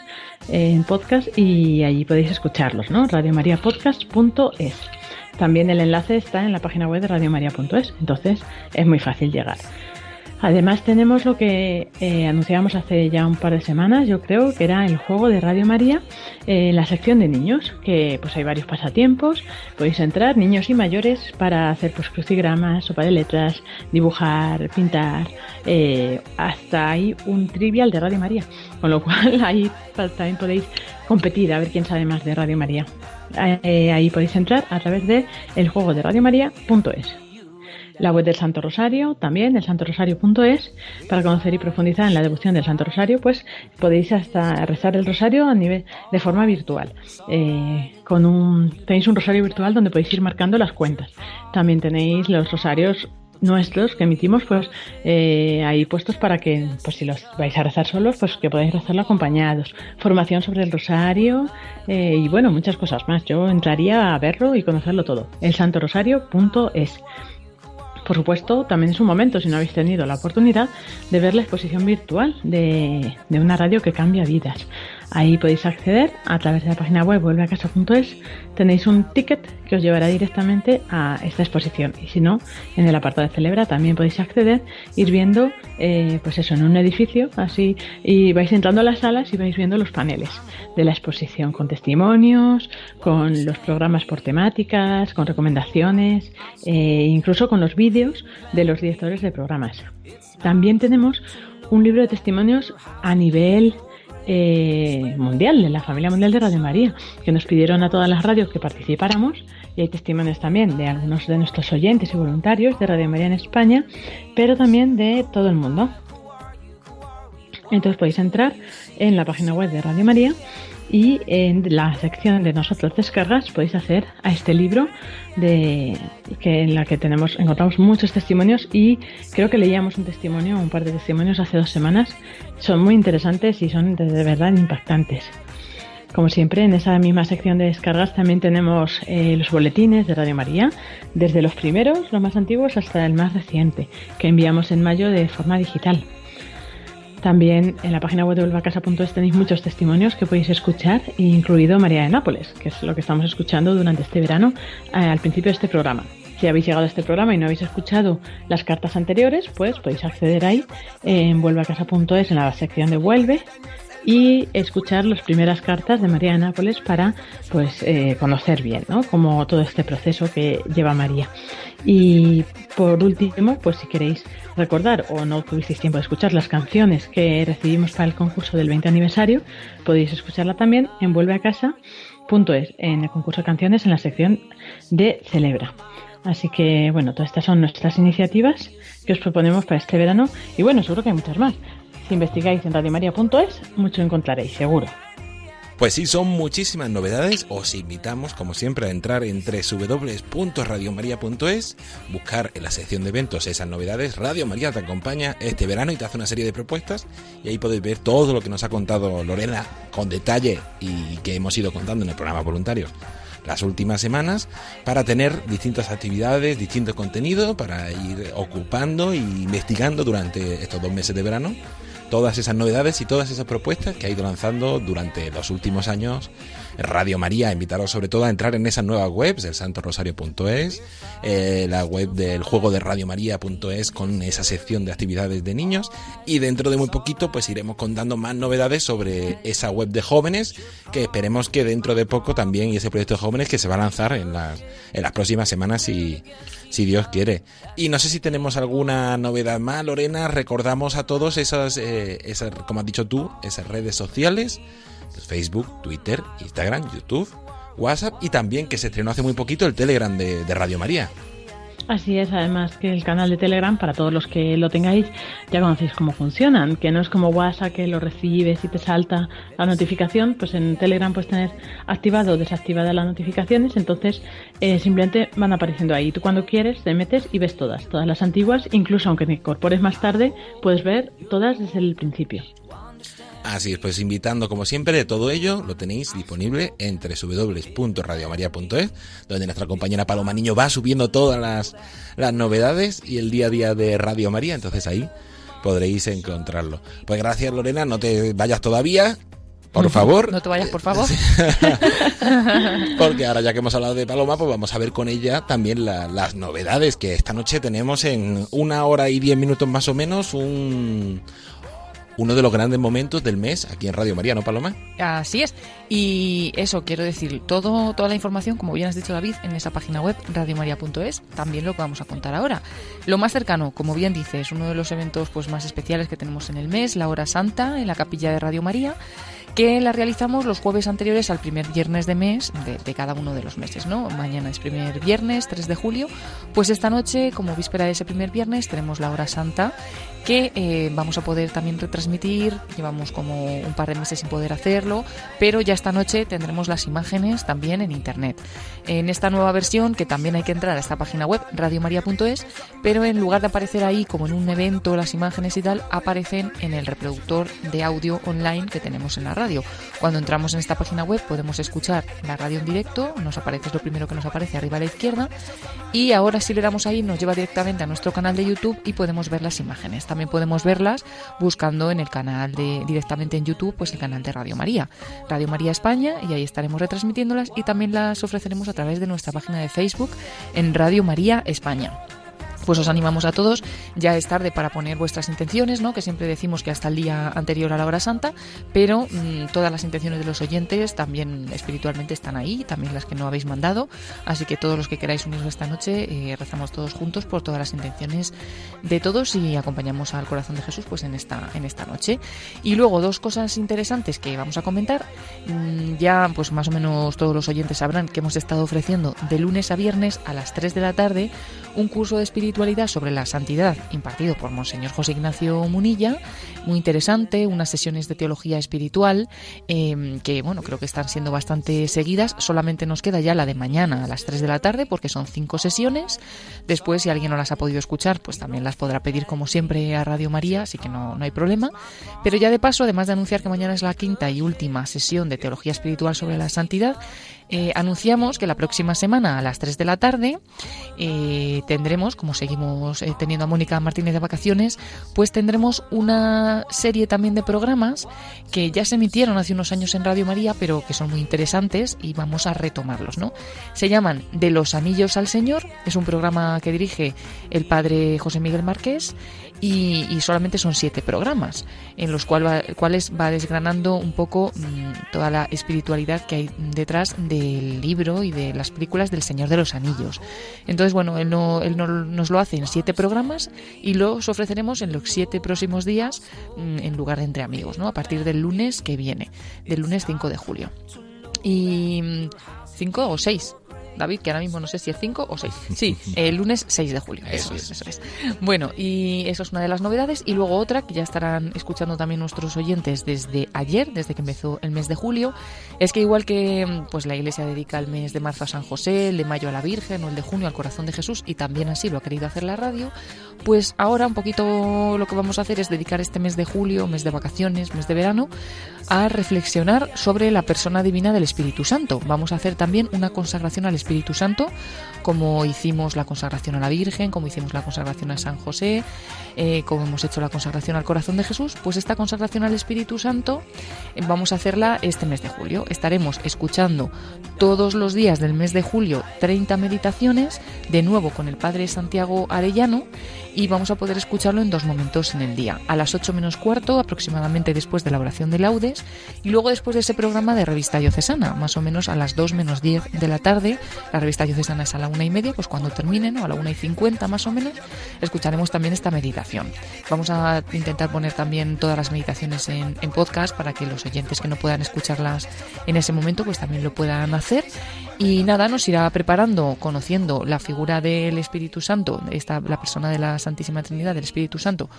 en podcast y allí podéis escucharlos, ¿no? radiomariapodcast.es. También el enlace está en la página web de radiomaria.es, entonces es muy fácil llegar. Además tenemos lo que eh, anunciábamos hace ya un par de semanas, yo creo, que era el juego de Radio María en la sección de niños, que pues hay varios pasatiempos, podéis entrar, niños y mayores, para hacer pues crucigramas, sopa de letras, dibujar, pintar, eh, hasta hay un trivial de Radio María, con lo cual ahí pa- también podéis competir a ver quién sabe más de Radio María. Eh, ahí podéis entrar a través de el juego de. La web del Santo Rosario, también el santorosario.es, para conocer y profundizar en la devoción del Santo Rosario, pues podéis hasta rezar el rosario a nivel de forma virtual. Eh, con un, tenéis un rosario virtual donde podéis ir marcando las cuentas. También tenéis los rosarios nuestros que emitimos pues eh, ahí puestos para que pues si los vais a rezar solos pues que podáis rezarlo acompañados formación sobre el rosario eh, y bueno muchas cosas más yo entraría a verlo y conocerlo todo el santorosario.es por supuesto, también es un momento, si no habéis tenido la oportunidad, de ver la exposición virtual de, de una radio que cambia vidas. Ahí podéis acceder a través de la página web vuelveacasa.es. Tenéis un ticket que os llevará directamente a esta exposición. Y si no, en el apartado de Celebra también podéis acceder, ir viendo, eh, pues eso, en un edificio, así, y vais entrando a las salas y vais viendo los paneles de la exposición con testimonios, con los programas por temáticas, con recomendaciones, e incluso con los vídeos de los directores de programas. También tenemos un libro de testimonios a nivel eh, mundial, de la familia mundial de Radio María, que nos pidieron a todas las radios que participáramos y hay testimonios también de algunos de nuestros oyentes y voluntarios de Radio María en España, pero también de todo el mundo. Entonces podéis entrar en la página web de Radio María y en la sección de nosotros descargas podéis hacer a este libro de que en la que tenemos encontramos muchos testimonios y creo que leíamos un testimonio un par de testimonios hace dos semanas. Son muy interesantes y son de, verdad impactantes. Como siempre en esa misma sección de descargas también tenemos eh, los boletines de Radio María desde los primeros los más antiguos hasta el más reciente que enviamos en mayo de forma digital también en la página web de volvacasa.es tenéis muchos testimonios que podéis escuchar, incluido María de Nápoles, que es lo que estamos escuchando durante este verano eh, al principio de este programa. Si habéis llegado a este programa y no habéis escuchado las cartas anteriores, pues podéis acceder ahí en vuelvacasa.es en la sección de Vuelve y escuchar las primeras cartas de María de Nápoles para pues eh, conocer bien ¿no? como todo este proceso que lleva María. Y por último, pues si queréis recordar o no tuvisteis tiempo de escuchar las canciones que recibimos para el concurso del 20 aniversario, podéis escucharla también en vuelveacasa.es, en el concurso de canciones en la sección de Celebra. Así que bueno, todas estas son nuestras iniciativas que os proponemos para este verano y bueno, seguro que hay muchas más. Si investigáis en radiomaria.es, mucho encontraréis, seguro. Pues sí, son muchísimas novedades. Os invitamos, como siempre, a entrar en www.radiomaria.es, buscar en la sección de eventos esas novedades. Radio María te acompaña este verano y te hace una serie de propuestas y ahí podéis ver todo lo que nos ha contado Lorena con detalle y que hemos ido contando en el programa Voluntarios las últimas semanas para tener distintas actividades, distintos contenidos para ir ocupando e investigando durante estos dos meses de verano todas esas novedades y todas esas propuestas que ha ido lanzando durante los últimos años Radio María. Invitaros sobre todo a entrar en esas nuevas webs, el santorosario.es, eh, la web del juego de radiomaria.es con esa sección de actividades de niños y dentro de muy poquito pues iremos contando más novedades sobre esa web de jóvenes que esperemos que dentro de poco también y ese proyecto de jóvenes que se va a lanzar en las, en las próximas semanas y si Dios quiere. Y no sé si tenemos alguna novedad más, Lorena. Recordamos a todos esas, eh, esas como has dicho tú, esas redes sociales, Facebook, Twitter, Instagram, YouTube, WhatsApp y también que se estrenó hace muy poquito el Telegram de Radio María. Así es, además que el canal de Telegram, para todos los que lo tengáis, ya conocéis cómo funcionan, que no es como WhatsApp que lo recibes y te salta la notificación, pues en Telegram puedes tener activado o desactivada las notificaciones, entonces eh, simplemente van apareciendo ahí. Tú cuando quieres te metes y ves todas, todas las antiguas, incluso aunque te incorpores más tarde, puedes ver todas desde el principio. Así es, pues invitando como siempre de todo ello, lo tenéis disponible en www.radiomaria.es, donde nuestra compañera Paloma Niño va subiendo todas las, las novedades y el día a día de Radio María, entonces ahí podréis encontrarlo. Pues gracias Lorena, no te vayas todavía, por favor. No te vayas, por favor. Porque ahora ya que hemos hablado de Paloma, pues vamos a ver con ella también las novedades que esta noche tenemos en una hora y diez minutos más o menos un, uno de los grandes momentos del mes aquí en Radio María, ¿no, Paloma? Así es. Y eso, quiero decir, todo, toda la información, como bien has dicho David, en esa página web, radiomaria.es, también lo vamos a contar ahora. Lo más cercano, como bien dices, uno de los eventos pues más especiales que tenemos en el mes, la hora santa, en la capilla de Radio María que la realizamos los jueves anteriores al primer viernes de mes de, de cada uno de los meses, ¿no? Mañana es primer viernes, 3 de julio, pues esta noche, como víspera de ese primer viernes, tenemos la hora santa que eh, vamos a poder también retransmitir. Llevamos como un par de meses sin poder hacerlo, pero ya esta noche tendremos las imágenes también en internet. En esta nueva versión, que también hay que entrar a esta página web, radiomaria.es, pero en lugar de aparecer ahí como en un evento las imágenes y tal, aparecen en el reproductor de audio online que tenemos en la radio. Cuando entramos en esta página web podemos escuchar la radio en directo, nos aparece lo primero que nos aparece arriba a la izquierda, y ahora si le damos ahí nos lleva directamente a nuestro canal de YouTube y podemos ver las imágenes podemos verlas buscando en el canal de directamente en YouTube, pues el canal de Radio María, Radio María España, y ahí estaremos retransmitiéndolas y también las ofreceremos a través de nuestra página de Facebook en Radio María España pues os animamos a todos. Ya es tarde para poner vuestras intenciones, ¿no? Que siempre decimos que hasta el día anterior a la hora santa, pero mm, todas las intenciones de los oyentes también espiritualmente están ahí, también las que no habéis mandado. Así que todos los que queráis uniros esta noche, eh, rezamos todos juntos por todas las intenciones de todos y acompañamos al corazón de Jesús pues en esta, en esta noche. Y luego dos cosas interesantes que vamos a comentar. Mm, ya pues más o menos todos los oyentes sabrán que hemos estado ofreciendo de lunes a viernes a las 3 de la tarde un curso de espiritualidad sobre la santidad impartido por Monseñor José Ignacio Munilla, muy interesante, unas sesiones de teología espiritual em, que bueno, creo que están siendo bastante seguidas. Solamente nos queda ya la de mañana a las 3 de la tarde porque son cinco sesiones. Después, si alguien no las ha podido escuchar, pues también las podrá pedir como siempre a Radio María, así que no, no hay problema. Pero ya de paso, además de anunciar que mañana es la quinta y última sesión de teología espiritual sobre la santidad, eh, anunciamos que la próxima semana a las 3 de la tarde eh, tendremos, como seguimos eh, teniendo a Mónica Martínez de vacaciones, pues tendremos una serie también de programas que ya se emitieron hace unos años en Radio María, pero que son muy interesantes y vamos a retomarlos, ¿no? Se llaman De los Anillos al Señor, es un programa que dirige el padre José Miguel Márquez y, solamente son siete programas en los cuales va desgranando un poco mm, toda la espiritualidad que hay detrás del libro y de las películas del Señor de los Anillos. Entonces, bueno, él, no, él nos lo hace en siete programas y los ofreceremos en los siete próximos días mm, en lugar de entre amigos, ¿no? A partir del lunes que viene, del lunes 5 de julio. Y 5 mm, o 6, David, que ahora mismo no sé si es 5 o 6. Sí, el lunes 6 de julio. Eso, es, eso es. Bueno, y eso es una de las novedades. Y luego otra que ya estarán escuchando también nuestros oyentes desde ayer, desde que empezó el mes de julio, es que igual que pues la iglesia dedica el mes de marzo a San José, el de mayo a la Virgen o el de junio al corazón de Jesús, y también así lo ha querido hacer la radio, pues ahora un poquito lo que vamos a hacer es dedicar este mes de julio, mes de vacaciones, mes de verano, a reflexionar sobre la persona divina del Espíritu Santo. Vamos a hacer también una consagración al Espíritu Santo, como hicimos la consagración a la Virgen, como hicimos la consagración a San José, eh, como hemos hecho la consagración al corazón de Jesús, pues esta consagración al Espíritu Santo eh, vamos a hacerla este mes de julio. Estaremos escuchando todos los días del mes de julio 30 meditaciones, de nuevo con el Padre Santiago Arellano, y vamos a poder escucharlo en dos momentos en el día, a las 8 menos cuarto, aproximadamente después de la oración de laudes, y luego después de ese programa de revista diocesana, más o menos a las 2 menos 10 de la tarde. La revista diocesana es a la una y media, pues cuando termine, ¿no? a la una y 50 más o menos, escucharemos también esta meditación. Vamos a intentar poner también todas las meditaciones en, en podcast para que los oyentes que no puedan escucharlas en ese momento, pues también lo puedan hacer. Y nada, nos irá preparando, conociendo la figura del Espíritu Santo, esta, la persona de la Santísima Trinidad, del Espíritu Santo,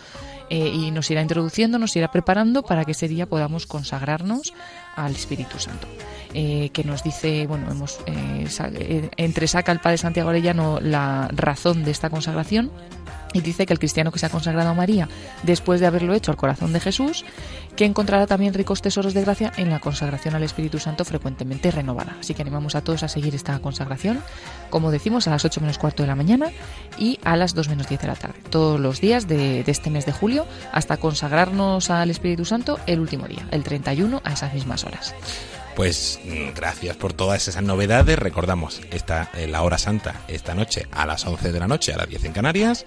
eh, y nos irá introduciendo, nos irá preparando para que ese día podamos consagrarnos al Espíritu Santo. Eh, que nos dice, bueno, hemos eh, entre saca el Padre Santiago Arellano la razón de esta consagración y dice que el cristiano que se ha consagrado a María después de haberlo hecho al corazón de Jesús, que encontrará también ricos tesoros de gracia en la consagración al Espíritu Santo frecuentemente renovada. Así que animamos a todos a seguir esta consagración, como decimos, a las 8 menos cuarto de la mañana y a las 2 menos 10 de la tarde, todos los días de, de este mes de julio, hasta consagrarnos al Espíritu Santo el último día, el 31 a esas mismas horas. Pues mm, gracias por todas esas novedades. Recordamos, esta, eh, la hora santa esta noche a las 11 de la noche, a las 10 en Canarias.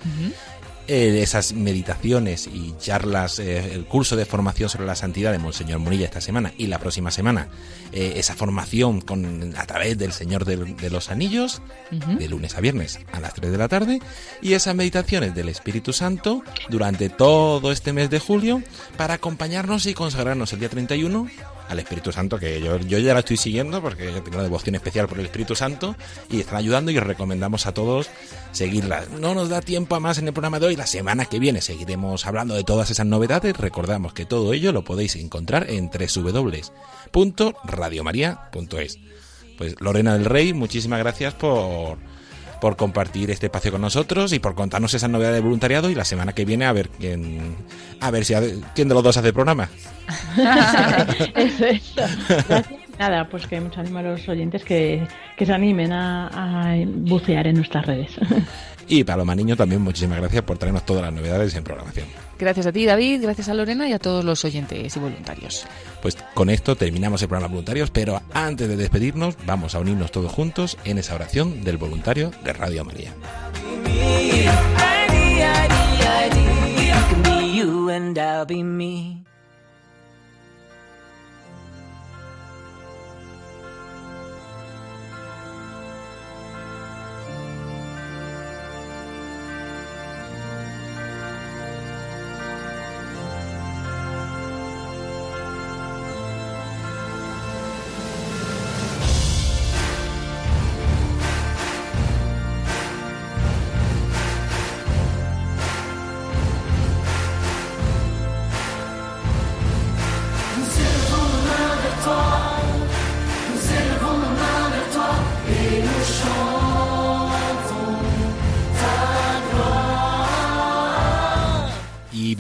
Eh, esas meditaciones y charlas, eh, el curso de formación sobre la santidad de Monseñor Munilla esta semana y la próxima semana, esa formación con, a través del Señor de, los Anillos, de lunes a viernes a las 3 de la tarde, y esas meditaciones del Espíritu Santo durante todo este mes de julio para acompañarnos y consagrarnos el día 31 al Espíritu Santo, que yo, yo ya la estoy siguiendo porque tengo una devoción especial por el Espíritu Santo y están ayudando y os recomendamos a todos seguirla. No nos da tiempo a más en el programa de hoy, la semana que viene seguiremos hablando de todas esas novedades. Recordamos que todo ello lo podéis encontrar en www.radiomaria.es. Pues Lorena del Rey, muchísimas gracias por por compartir este espacio con nosotros y por contarnos esa novedad de voluntariado y la semana que viene a ver quién a ver si quién de los dos hace programa. eso, eso. Nada, pues que mucho ánimo a los oyentes que, que se animen a, a bucear en nuestras redes. Y Paloma Niño también muchísimas gracias por traernos todas las novedades en programación. Gracias a ti, David, gracias a Lorena y a todos los oyentes y voluntarios. Pues con esto terminamos el programa voluntarios, pero antes de despedirnos vamos a unirnos todos juntos en esa oración del voluntario de Radio María.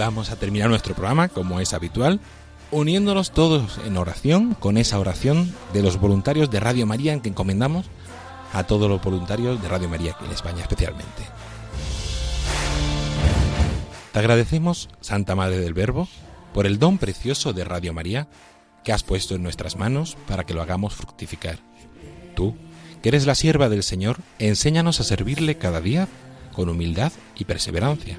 Vamos a terminar nuestro programa, como es habitual, uniéndonos todos en oración con esa oración de los voluntarios de Radio María en que encomendamos a todos los voluntarios de Radio María en España especialmente. Te agradecemos, Santa Madre del Verbo, por el don precioso de Radio María que has puesto en nuestras manos para que lo hagamos fructificar. Tú, que eres la sierva del Señor, enséñanos a servirle cada día con humildad y perseverancia,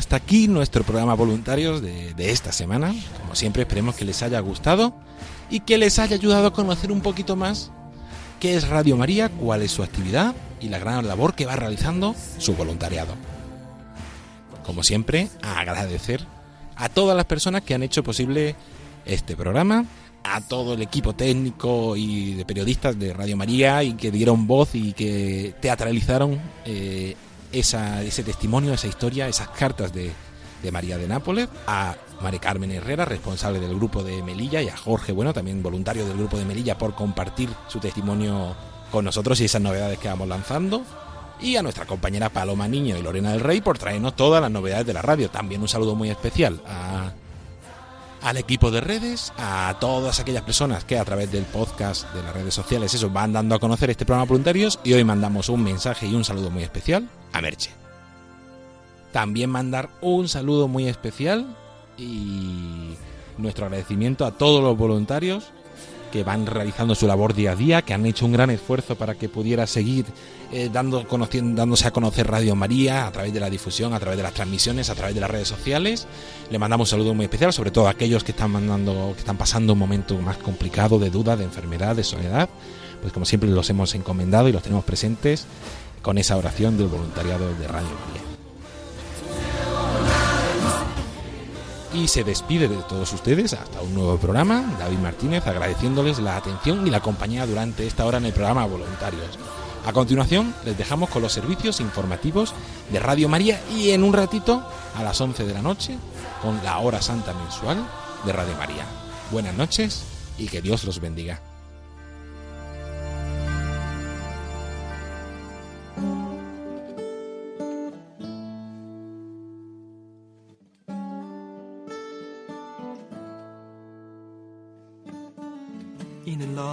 Hasta aquí nuestro programa voluntarios de, esta semana. Como siempre, esperemos que les haya gustado y que les haya ayudado a conocer un poquito más qué es Radio María, cuál es su actividad y la gran labor que va realizando su voluntariado. Como siempre, agradecer a todas las personas que han hecho posible este programa, a todo el equipo técnico y de periodistas de Radio María y que dieron voz y que teatralizaron eh, esa, ese testimonio, esa historia, esas cartas de, de María de Nápoles, a Mari Carmen Herrera, responsable del grupo de Melilla, y a Jorge Bueno, también voluntario del grupo de Melilla, por compartir su testimonio con nosotros y esas novedades que vamos lanzando. Y a nuestra compañera Paloma Niño y Lorena del Rey por traernos todas las novedades de la radio. También un saludo muy especial a, al equipo de redes, a todas aquellas personas que a través del podcast de las redes sociales eso van dando a conocer este programa voluntarios y hoy mandamos un mensaje y un saludo muy especial a Merche. También mandar un saludo muy especial y nuestro agradecimiento a todos los voluntarios que van realizando su labor día a día, que han hecho un gran esfuerzo para que pudiera seguir eh, dando, conociendo, dándose a conocer Radio María a través de la difusión, a través de las transmisiones, a través de las redes sociales. Le mandamos un saludo muy especial, sobre todo a aquellos que están mandando, que están pasando un momento más complicado de duda, de enfermedad, de soledad. Pues como siempre los hemos encomendado y los tenemos presentes con esa oración del voluntariado de Radio María. Y se despide de todos ustedes hasta un nuevo programa. David Martínez agradeciéndoles la atención y la compañía durante esta hora en el programa Voluntarios. A continuación les dejamos con los servicios informativos de Radio María y en un ratito a las 11 de la noche con la hora santa mensual de Radio María. Buenas noches y que Dios los bendiga.